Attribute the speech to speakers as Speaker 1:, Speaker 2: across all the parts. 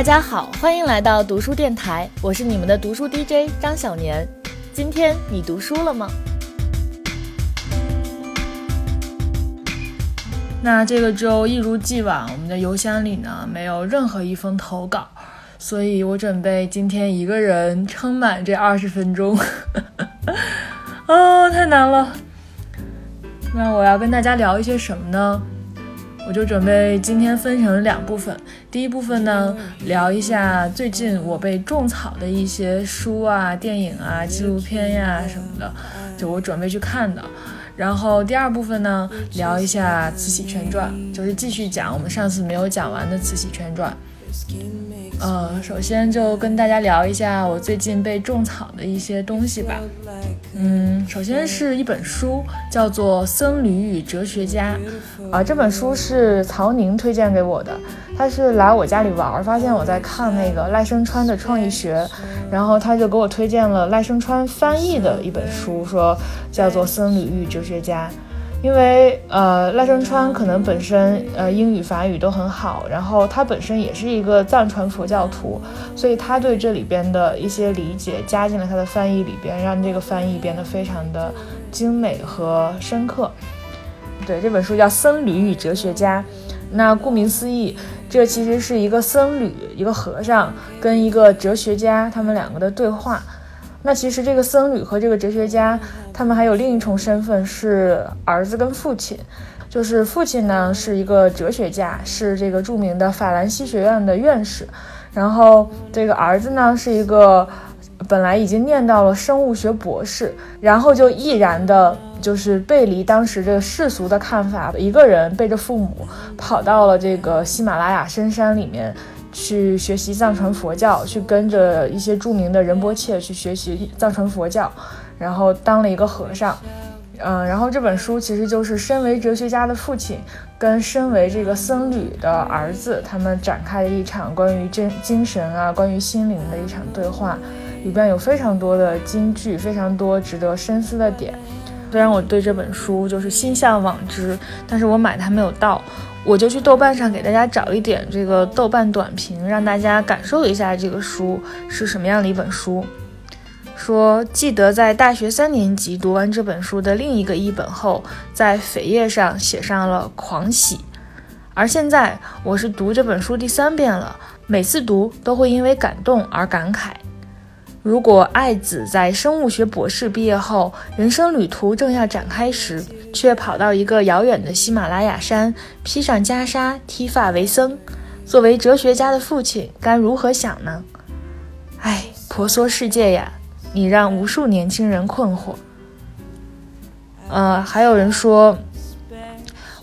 Speaker 1: 大家好，欢迎来到读书电台，我是你们的读书 DJ 张小年。今天你读书了吗？那这个周一如既往，我们的邮箱里呢没有任何一封投稿，所以我准备今天一个人撑满这二十分钟。啊，太难了。那我要跟大家聊一些什么呢？我就准备今天分成两部分。第一部分呢，聊一下最近我被种草的一些书啊、电影啊、纪录片呀什么的，就我准备去看的。然后第二部分呢，聊一下《慈禧全传》，就是继续讲我们上次没有讲完的《慈禧全传》。呃，首先就跟大家聊一下我最近被种草的一些东西吧。嗯，首先是一本书，叫做《僧侣与哲学家》啊，这本书是曹宁推荐给我的。他是来我家里玩，发现我在看那个赖声川的创意学，然后他就给我推荐了赖声川翻译的一本书，说叫做《僧侣与哲学家》。因为呃，赖声川可能本身呃英语法语都很好，然后他本身也是一个藏传佛教徒，所以他对这里边的一些理解加进了他的翻译里边，让这个翻译变得非常的精美和深刻。对，这本书叫《僧侣与哲学家》，那顾名思义，这其实是一个僧侣，一个和尚跟一个哲学家他们两个的对话。那其实这个僧侣和这个哲学家，他们还有另一重身份是儿子跟父亲，就是父亲呢是一个哲学家，是这个著名的法兰西学院的院士，然后这个儿子呢是一个本来已经念到了生物学博士，然后就毅然的，就是背离当时这个世俗的看法，一个人背着父母跑到了这个喜马拉雅深山里面。去学习藏传佛教，去跟着一些著名的仁波切去学习藏传佛教，然后当了一个和尚。嗯，然后这本书其实就是身为哲学家的父亲跟身为这个僧侣的儿子，他们展开了一场关于真精神啊、关于心灵的一场对话，里边有非常多的金句，非常多值得深思的点。虽然我对这本书就是心向往之，但是我买它没有到。我就去豆瓣上给大家找一点这个豆瓣短评，让大家感受一下这个书是什么样的一本书。说记得在大学三年级读完这本书的另一个译本后，在扉页上写上了狂喜。而现在我是读这本书第三遍了，每次读都会因为感动而感慨。如果爱子在生物学博士毕业后，人生旅途正要展开时，却跑到一个遥远的喜马拉雅山，披上袈裟，剃发为僧，作为哲学家的父亲该如何想呢？唉，婆娑世界呀，你让无数年轻人困惑。呃，还有人说，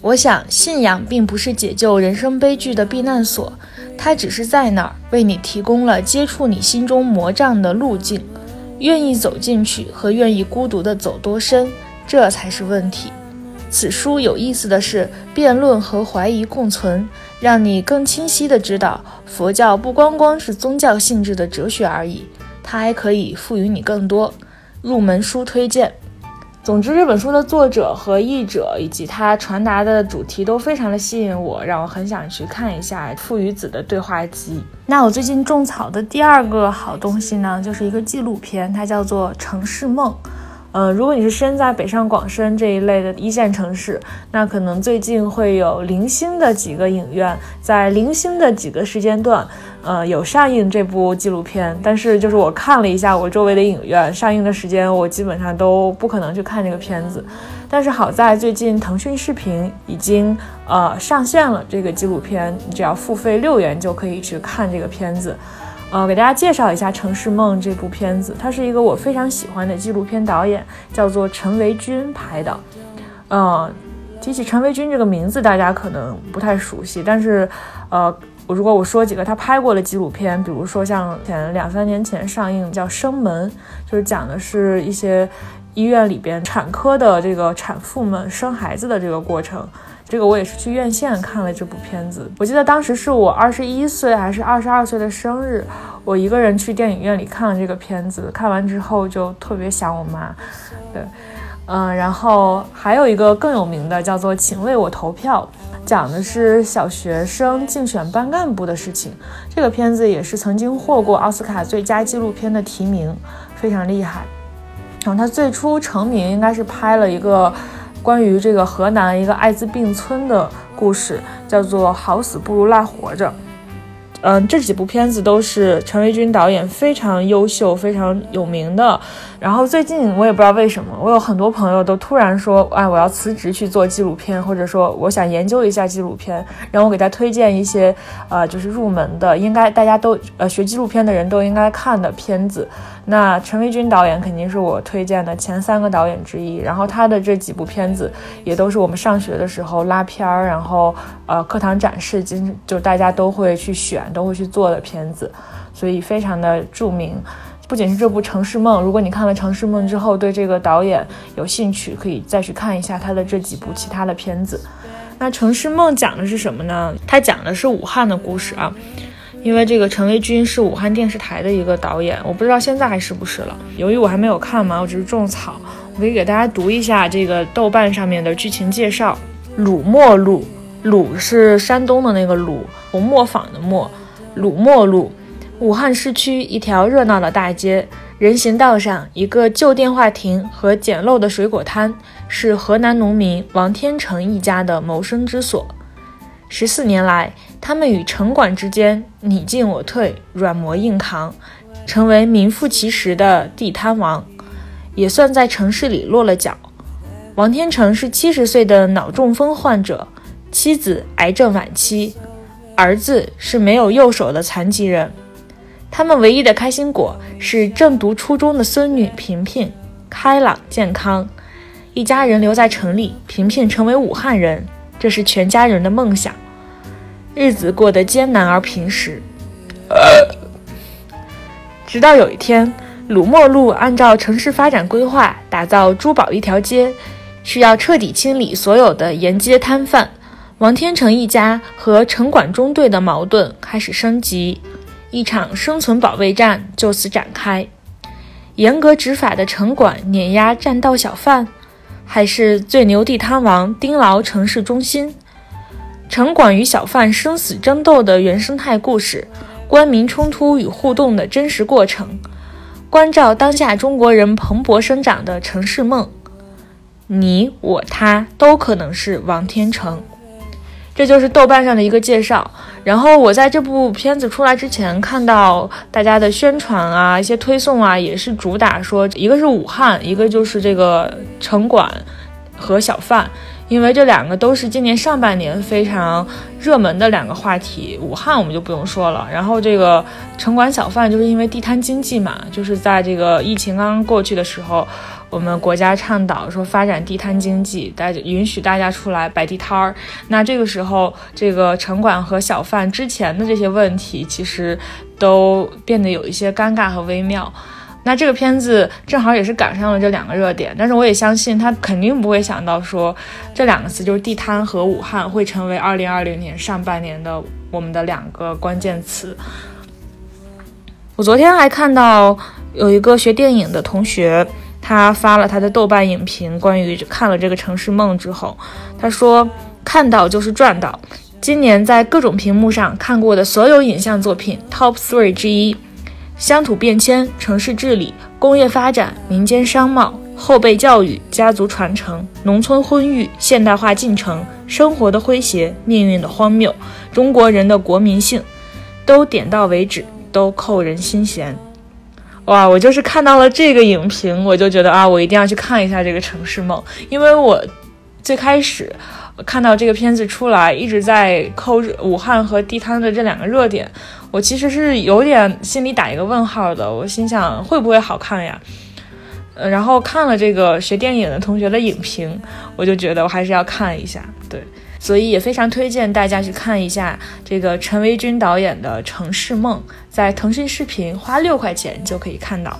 Speaker 1: 我想信仰并不是解救人生悲剧的避难所。它只是在那儿为你提供了接触你心中魔障的路径，愿意走进去和愿意孤独的走多深，这才是问题。此书有意思的是，辩论和怀疑共存，让你更清晰的知道，佛教不光光是宗教性质的哲学而已，它还可以赋予你更多。入门书推荐。总之，这本书的作者和译者以及他传达的主题都非常的吸引我，让我很想去看一下父与子的对话集。那我最近种草的第二个好东西呢，就是一个纪录片，它叫做《城市梦》。呃，如果你是身在北上广深这一类的一线城市，那可能最近会有零星的几个影院，在零星的几个时间段，呃，有上映这部纪录片。但是就是我看了一下我周围的影院上映的时间，我基本上都不可能去看这个片子。但是好在最近腾讯视频已经呃上线了这个纪录片，你只要付费六元就可以去看这个片子。呃，给大家介绍一下《城市梦》这部片子，它是一个我非常喜欢的纪录片导演，叫做陈维军拍的。呃，提起陈维军这个名字，大家可能不太熟悉，但是，呃，如果我说几个他拍过的纪录片，比如说像前两三年前上映叫《生门》，就是讲的是一些医院里边产科的这个产妇们生孩子的这个过程。这个我也是去院线看了这部片子，我记得当时是我二十一岁还是二十二岁的生日，我一个人去电影院里看了这个片子，看完之后就特别想我妈。对，嗯，然后还有一个更有名的叫做《请为我投票》，讲的是小学生竞选班干部的事情。这个片子也是曾经获过奥斯卡最佳纪录片的提名，非常厉害。然后他最初成名应该是拍了一个关于这个河南一个艾滋病村的故事，叫做《好死不如赖活着》。嗯，这几部片子都是陈维军导演非常优秀、非常有名的。然后最近我也不知道为什么，我有很多朋友都突然说，哎，我要辞职去做纪录片，或者说我想研究一下纪录片，让我给他推荐一些，呃，就是入门的，应该大家都呃学纪录片的人都应该看的片子。那陈维军导演肯定是我推荐的前三个导演之一。然后他的这几部片子也都是我们上学的时候拉片儿，然后呃课堂展示，经就大家都会去选，都会去做的片子，所以非常的著名。不仅是这部《城市梦》，如果你看了《城市梦》之后对这个导演有兴趣，可以再去看一下他的这几部其他的片子。那《城市梦》讲的是什么呢？它讲的是武汉的故事啊。因为这个陈维军是武汉电视台的一个导演，我不知道现在还是不是了。由于我还没有看嘛，我只是种草，我可以给大家读一下这个豆瓣上面的剧情介绍。鲁墨路，鲁是山东的那个鲁，红磨坊的磨。鲁墨路。武汉市区一条热闹的大街，人行道上一个旧电话亭和简陋的水果摊，是河南农民王天成一家的谋生之所。十四年来，他们与城管之间你进我退，软磨硬扛，成为名副其实的地摊王，也算在城市里落了脚。王天成是七十岁的脑中风患者，妻子癌症晚期，儿子是没有右手的残疾人。他们唯一的开心果是正读初中的孙女萍萍，开朗健康。一家人留在城里，萍萍成为武汉人，这是全家人的梦想。日子过得艰难而平实，直到有一天，鲁墨路按照城市发展规划打造珠宝一条街，需要彻底清理所有的沿街摊贩。王天成一家和城管中队的矛盾开始升级。一场生存保卫战就此展开。严格执法的城管碾压占道小贩，还是最牛地摊王盯牢城市中心？城管与小贩生死争斗的原生态故事，官民冲突与互动的真实过程，关照当下中国人蓬勃生长的城市梦。你我他都可能是王天成。这就是豆瓣上的一个介绍。然后我在这部片子出来之前，看到大家的宣传啊，一些推送啊，也是主打说，一个是武汉，一个就是这个城管和小贩，因为这两个都是今年上半年非常热门的两个话题。武汉我们就不用说了，然后这个城管小贩就是因为地摊经济嘛，就是在这个疫情刚刚过去的时候。我们国家倡导说发展地摊经济，大家允许大家出来摆地摊儿。那这个时候，这个城管和小贩之前的这些问题，其实都变得有一些尴尬和微妙。那这个片子正好也是赶上了这两个热点，但是我也相信他肯定不会想到说这两个词就是地摊和武汉会成为二零二零年上半年的我们的两个关键词。我昨天还看到有一个学电影的同学。他发了他的豆瓣影评，关于看了这个《城市梦》之后，他说：“看到就是赚到。今年在各种屏幕上看过的所有影像作品 Top Three 之一，乡土变迁、城市治理、工业发展、民间商贸、后辈教育、家族传承、农村婚育、现代化进程、生活的诙谐、命运的荒谬、中国人的国民性，都点到为止，都扣人心弦。”哇！我就是看到了这个影评，我就觉得啊，我一定要去看一下这个《城市梦》，因为我最开始看到这个片子出来，一直在扣武汉和地摊的这两个热点，我其实是有点心里打一个问号的。我心想会不会好看呀？呃，然后看了这个学电影的同学的影评，我就觉得我还是要看一下。对。所以也非常推荐大家去看一下这个陈维军导演的《城市梦》，在腾讯视频花六块钱就可以看到。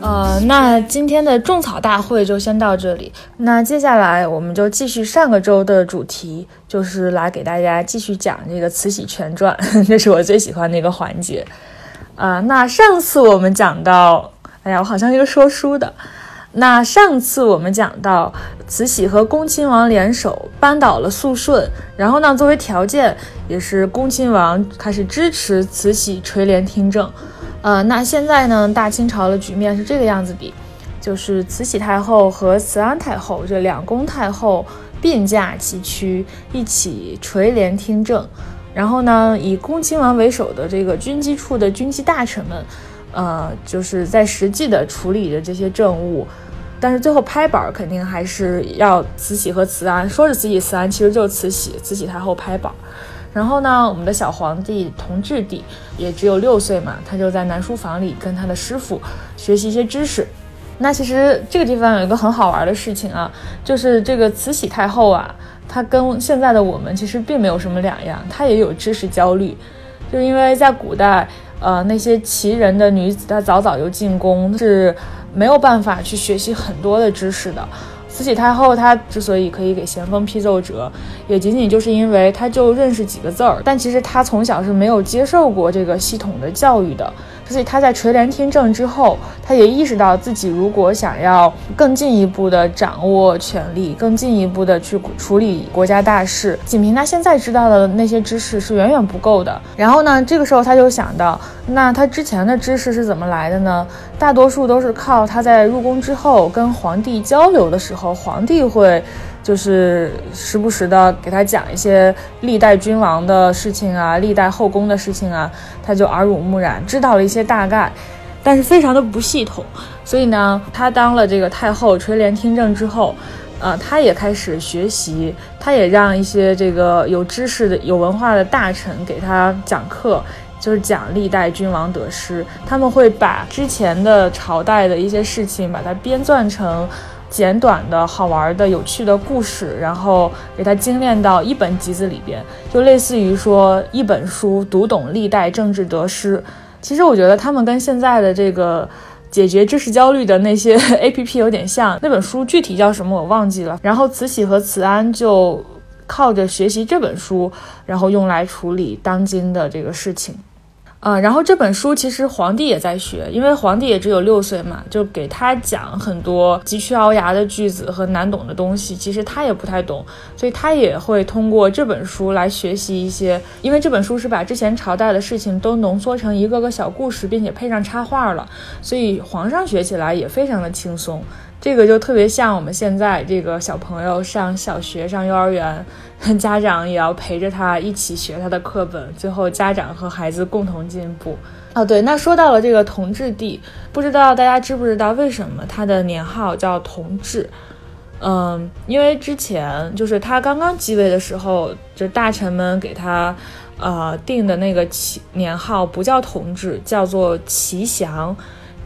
Speaker 1: 呃，那今天的种草大会就先到这里。那接下来我们就继续上个周的主题，就是来给大家继续讲这个《慈禧全传》，这是我最喜欢的一个环节。啊，那上次我们讲到，哎呀，我好像一个说书的。那上次我们讲到，慈禧和恭亲王联手扳倒了肃顺，然后呢，作为条件，也是恭亲王开始支持慈禧垂帘听政。呃，那现在呢，大清朝的局面是这个样子的，就是慈禧太后和慈安太后这两宫太后并驾齐驱，一起垂帘听政。然后呢，以恭亲王为首的这个军机处的军机大臣们。呃，就是在实际的处理着这些政务，但是最后拍板肯定还是要慈禧和慈安。说是慈禧慈安，其实就是慈禧慈禧太后拍板。然后呢，我们的小皇帝同治帝也只有六岁嘛，他就在南书房里跟他的师傅学习一些知识。那其实这个地方有一个很好玩的事情啊，就是这个慈禧太后啊，她跟现在的我们其实并没有什么两样，她也有知识焦虑，就因为在古代。呃，那些奇人的女子，她早早就进宫，是没有办法去学习很多的知识的。慈禧太后她之所以可以给咸丰批奏折，也仅仅就是因为她就认识几个字儿，但其实她从小是没有接受过这个系统的教育的。所以他在垂帘听政之后，他也意识到自己如果想要更进一步的掌握权力，更进一步的去处理国家大事，仅凭他现在知道的那些知识是远远不够的。然后呢，这个时候他就想到，那他之前的知识是怎么来的呢？大多数都是靠他在入宫之后跟皇帝交流的时候，皇帝会。就是时不时的给他讲一些历代君王的事情啊，历代后宫的事情啊，他就耳濡目染，知道了一些大概，但是非常的不系统。所以呢，他当了这个太后垂帘听政之后，呃，他也开始学习，他也让一些这个有知识的、有文化的大臣给他讲课，就是讲历代君王得失，他们会把之前的朝代的一些事情，把它编撰成。简短的好玩的有趣的故事，然后给它精炼到一本集子里边，就类似于说一本书读懂历代政治得失。其实我觉得他们跟现在的这个解决知识焦虑的那些 A P P 有点像。那本书具体叫什么我忘记了。然后慈禧和慈安就靠着学习这本书，然后用来处理当今的这个事情。啊，然后这本书其实皇帝也在学，因为皇帝也只有六岁嘛，就给他讲很多急需熬牙的句子和难懂的东西，其实他也不太懂，所以他也会通过这本书来学习一些，因为这本书是把之前朝代的事情都浓缩成一个个小故事，并且配上插画了，所以皇上学起来也非常的轻松。这个就特别像我们现在这个小朋友上小学、上幼儿园，家长也要陪着他一起学他的课本，最后家长和孩子共同进步。哦，对，那说到了这个同治帝，不知道大家知不知道为什么他的年号叫同治？嗯，因为之前就是他刚刚继位的时候，就大臣们给他呃定的那个起年号不叫同治，叫做祺祥。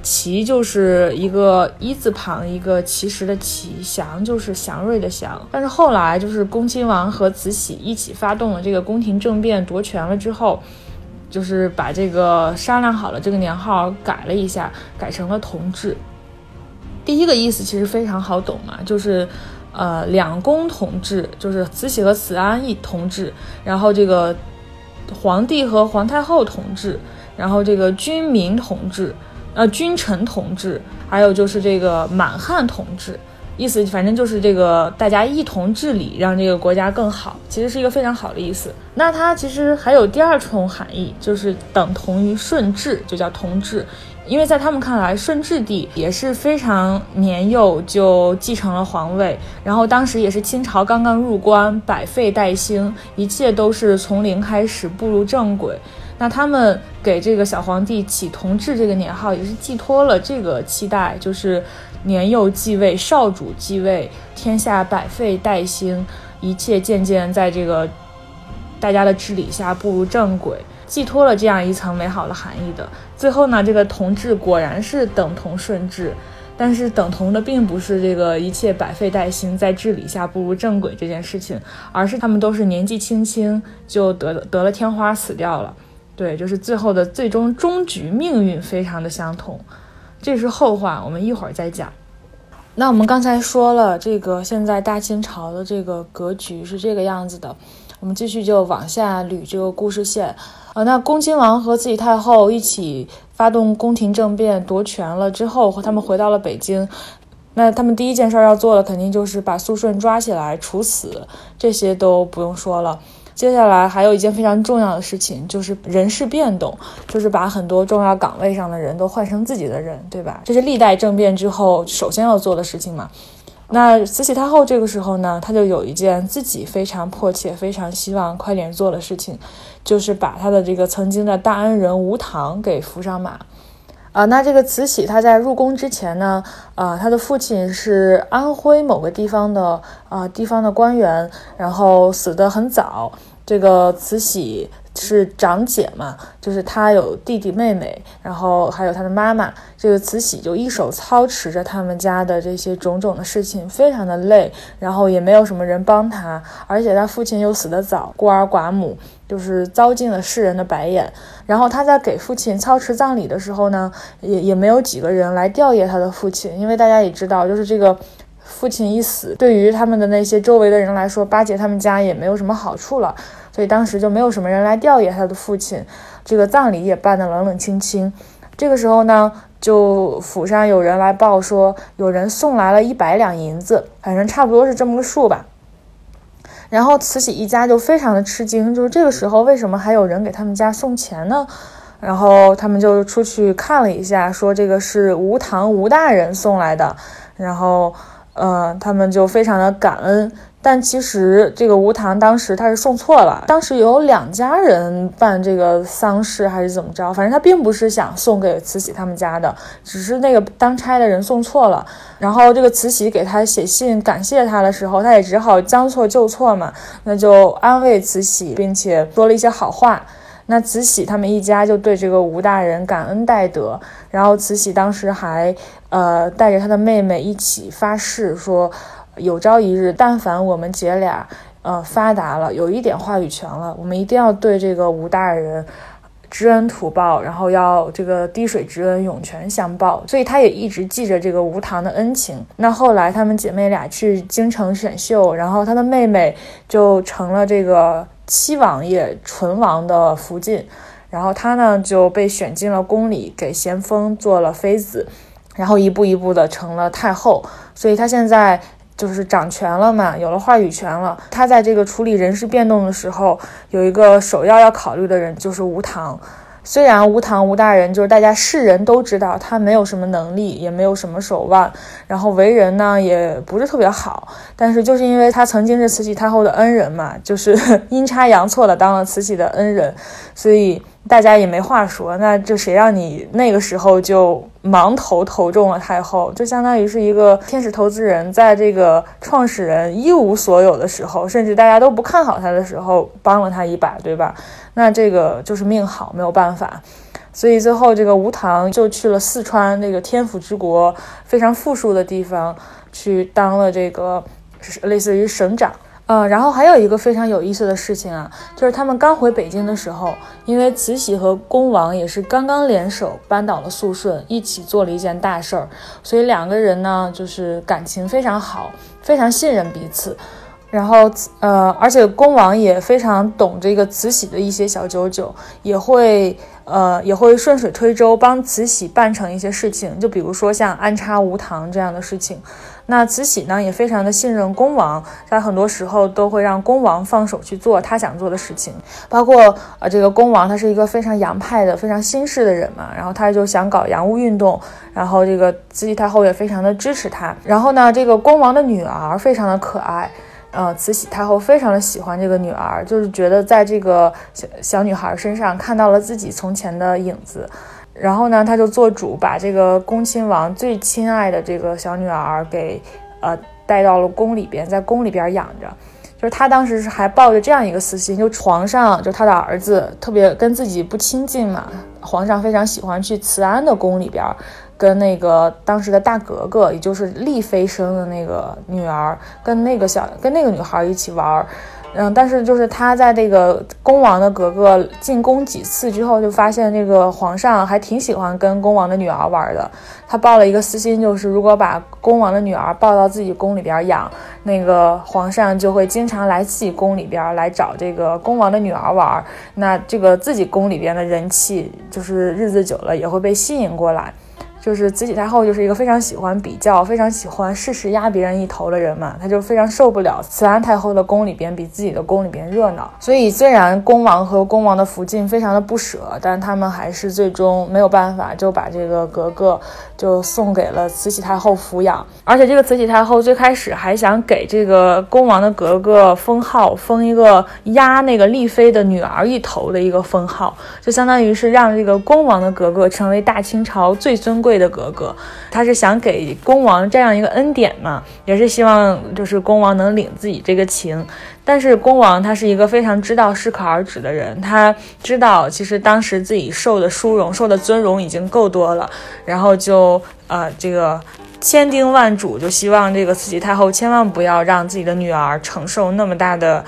Speaker 1: 齐就是一个一字旁，一个其实的齐，祥就是祥瑞的祥。但是后来就是恭亲王和慈禧一起发动了这个宫廷政变，夺权了之后，就是把这个商量好了这个年号改了一下，改成了同治。第一个意思其实非常好懂嘛，就是呃两宫同治，就是慈禧和慈安一同治，然后这个皇帝和皇太后同治，然后这个军民同治。呃，君臣同治，还有就是这个满汉同治，意思反正就是这个大家一同治理，让这个国家更好，其实是一个非常好的意思。那它其实还有第二重含义，就是等同于顺治，就叫同治。因为在他们看来，顺治帝也是非常年幼就继承了皇位，然后当时也是清朝刚刚入关，百废待兴，一切都是从零开始步入正轨。那他们给这个小皇帝起同治这个年号，也是寄托了这个期待，就是年幼继位，少主继位，天下百废待兴，一切渐渐在这个大家的治理下步入正轨，寄托了这样一层美好的含义的。最后呢，这个同治果然是等同顺治，但是等同的并不是这个一切百废待兴，在治理下步入正轨这件事情，而是他们都是年纪轻轻就得得了天花死掉了。对，就是最后的最终终局命运非常的相同，这是后话，我们一会儿再讲。那我们刚才说了，这个现在大清朝的这个格局是这个样子的，我们继续就往下捋这个故事线。啊，那恭亲王和慈禧太后一起发动宫廷政变夺权了之后，和他们回到了北京。那他们第一件事要做的，肯定就是把肃顺抓起来处死，这些都不用说了。接下来还有一件非常重要的事情，就是人事变动，就是把很多重要岗位上的人都换成自己的人，对吧？这是历代政变之后首先要做的事情嘛。那慈禧太后这个时候呢，她就有一件自己非常迫切、非常希望快点做的事情，就是把她的这个曾经的大恩人吴棠给扶上马。啊，那这个慈禧她在入宫之前呢，啊，她的父亲是安徽某个地方的啊地方的官员，然后死得很早。这个慈禧是长姐嘛，就是她有弟弟妹妹，然后还有她的妈妈。这个慈禧就一手操持着他们家的这些种种的事情，非常的累，然后也没有什么人帮她，而且她父亲又死得早，孤儿寡母。就是遭尽了世人的白眼，然后她在给父亲操持葬礼的时候呢，也也没有几个人来吊唁她的父亲，因为大家也知道，就是这个父亲一死，对于他们的那些周围的人来说，巴结他们家也没有什么好处了，所以当时就没有什么人来吊唁他的父亲，这个葬礼也办得冷冷清清。这个时候呢，就府上有人来报说，有人送来了一百两银子，反正差不多是这么个数吧。然后慈禧一家就非常的吃惊，就是这个时候为什么还有人给他们家送钱呢？然后他们就出去看了一下，说这个是吴堂吴大人送来的。然后，呃，他们就非常的感恩。但其实这个吴棠当时他是送错了，当时有两家人办这个丧事还是怎么着，反正他并不是想送给慈禧他们家的，只是那个当差的人送错了。然后这个慈禧给他写信感谢他的时候，他也只好将错就错嘛，那就安慰慈禧，并且说了一些好话。那慈禧他们一家就对这个吴大人感恩戴德，然后慈禧当时还呃带着他的妹妹一起发誓说。有朝一日，但凡我们姐俩，呃，发达了，有一点话语权了，我们一定要对这个吴大人知恩图报，然后要这个滴水之恩涌泉相报。所以她也一直记着这个吴棠的恩情。那后来她们姐妹俩去京城选秀，然后她的妹妹就成了这个七王爷纯王的福晋，然后她呢就被选进了宫里，给咸丰做了妃子，然后一步一步的成了太后。所以她现在。就是掌权了嘛，有了话语权了。他在这个处理人事变动的时候，有一个首要要考虑的人就是吴唐。虽然吴唐吴大人就是大家世人都知道他没有什么能力，也没有什么手腕，然后为人呢也不是特别好，但是就是因为他曾经是慈禧太后的恩人嘛，就是 阴差阳错的当了慈禧的恩人，所以。大家也没话说，那就谁让你那个时候就盲投投中了太后，就相当于是一个天使投资人，在这个创始人一无所有的时候，甚至大家都不看好他的时候，帮了他一把，对吧？那这个就是命好，没有办法。所以最后这个吴棠就去了四川那个天府之国，非常富庶的地方，去当了这个类似于省长。呃，然后还有一个非常有意思的事情啊，就是他们刚回北京的时候，因为慈禧和恭王也是刚刚联手扳倒了肃顺，一起做了一件大事儿，所以两个人呢就是感情非常好，非常信任彼此。然后呃，而且恭王也非常懂这个慈禧的一些小九九，也会呃也会顺水推舟帮慈禧办成一些事情，就比如说像安插无糖这样的事情。那慈禧呢，也非常的信任恭王，在很多时候都会让恭王放手去做他想做的事情，包括呃，这个恭王他是一个非常洋派的、非常新式的人嘛，然后他就想搞洋务运动，然后这个慈禧太后也非常的支持他。然后呢，这个恭王的女儿非常的可爱，呃，慈禧太后非常的喜欢这个女儿，就是觉得在这个小小女孩身上看到了自己从前的影子。然后呢，她就做主把这个恭亲王最亲爱的这个小女儿给，呃，带到了宫里边，在宫里边养着。就是他当时是还抱着这样一个私心，就皇上就他的儿子特别跟自己不亲近嘛，皇上非常喜欢去慈安的宫里边，跟那个当时的大格格，也就是丽妃生的那个女儿，跟那个小跟那个女孩一起玩。嗯，但是就是他在这个恭王的格格进宫几次之后，就发现这个皇上还挺喜欢跟恭王的女儿玩的。他抱了一个私心，就是如果把恭王的女儿抱到自己宫里边养，那个皇上就会经常来自己宫里边来找这个恭王的女儿玩。那这个自己宫里边的人气，就是日子久了也会被吸引过来。就是慈禧太后就是一个非常喜欢比较、非常喜欢事事压别人一头的人嘛，她就非常受不了慈安太后的宫里边比自己的宫里边热闹。所以虽然恭王和恭王的福晋非常的不舍，但他们还是最终没有办法就把这个格格就送给了慈禧太后抚养。而且这个慈禧太后最开始还想给这个恭王的格格封号，封一个压那个丽妃的女儿一头的一个封号，就相当于是让这个恭王的格格成为大清朝最尊贵。的格格，他是想给恭王这样一个恩典嘛，也是希望就是恭王能领自己这个情。但是恭王他是一个非常知道适可而止的人，他知道其实当时自己受的殊荣、受的尊荣已经够多了，然后就呃这个千叮万嘱，就希望这个慈禧太后千万不要让自己的女儿承受那么大的。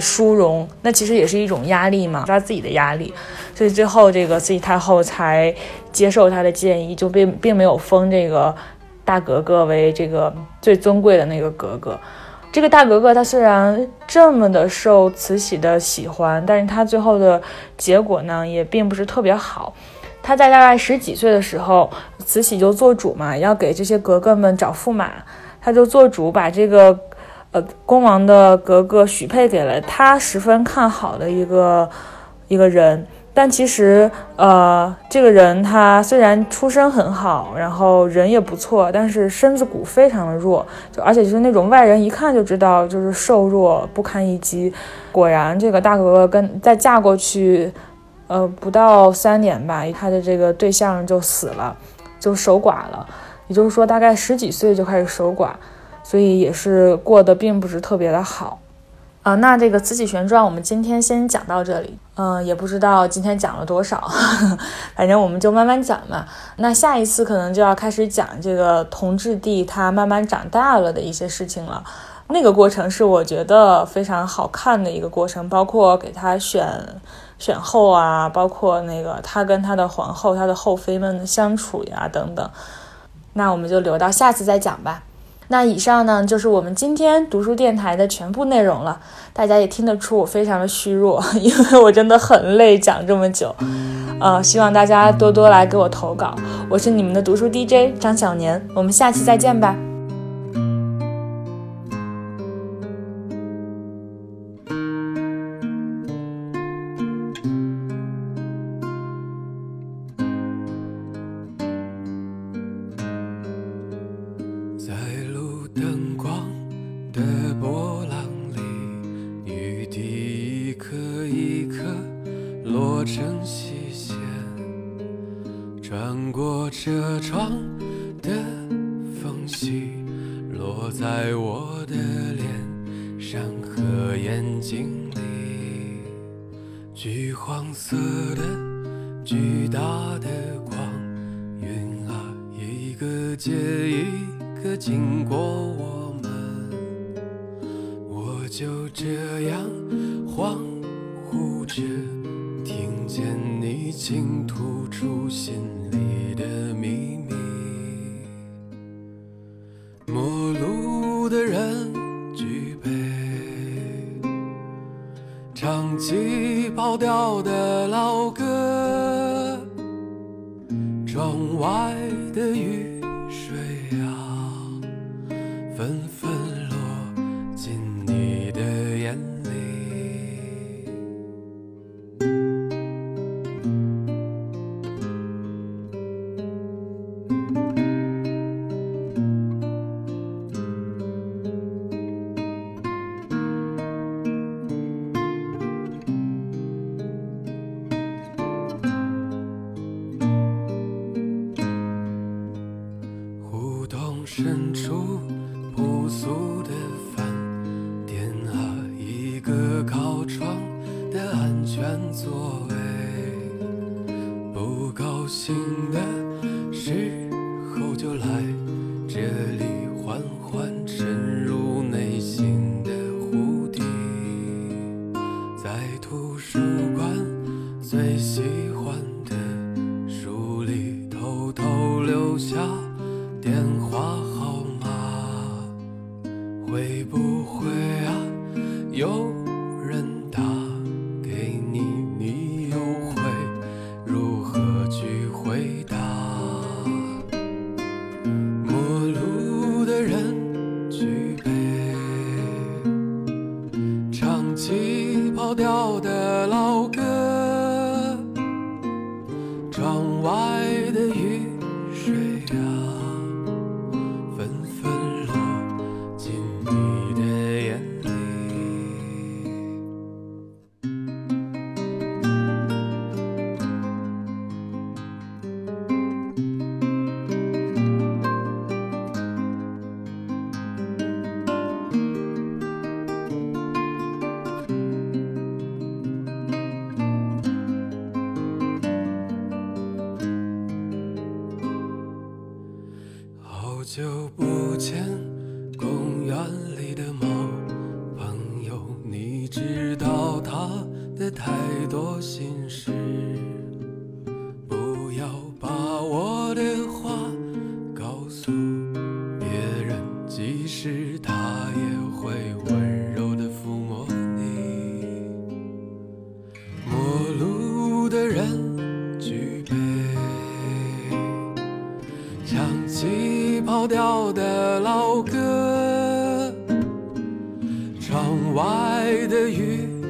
Speaker 1: 殊荣，那其实也是一种压力嘛，他自己的压力，所以最后这个慈禧太后才接受他的建议，就并并没有封这个大格格为这个最尊贵的那个格格。这个大格格他虽然这么的受慈禧的喜欢，但是他最后的结果呢，也并不是特别好。他在大概十几岁的时候，慈禧就做主嘛，要给这些格格们找驸马，他就做主把这个。呃，恭王的格格许配给了他十分看好的一个一个人，但其实，呃，这个人他虽然出身很好，然后人也不错，但是身子骨非常的弱，就而且就是那种外人一看就知道就是瘦弱不堪一击。果然，这个大格格跟再嫁过去，呃，不到三年吧，他的这个对象就死了，就守寡了，也就是说，大概十几岁就开始守寡。所以也是过得并不是特别的好，啊，那这个《慈禧玄传》我们今天先讲到这里，嗯，也不知道今天讲了多少，反正我们就慢慢讲嘛。那下一次可能就要开始讲这个同治帝他慢慢长大了的一些事情了，那个过程是我觉得非常好看的一个过程，包括给他选选后啊，包括那个他跟他的皇后、他的后妃们的相处呀等等，那我们就留到下次再讲吧。那以上呢，就是我们今天读书电台的全部内容了。大家也听得出我非常的虚弱，因为我真的很累，讲这么久。呃，希望大家多多来给我投稿。我是你们的读书 DJ 张小年，我们下期再见吧。
Speaker 2: 穿过车窗的缝隙落在我的脸上和眼睛里橘黄色的巨大的光晕啊一个接一个经过我们。我就这样恍惚着听见你倾吐出心里的秘密，陌路的人举杯，唱起跑调的老歌，窗外的雨水啊，纷纷落进你的眼。spacey 的雨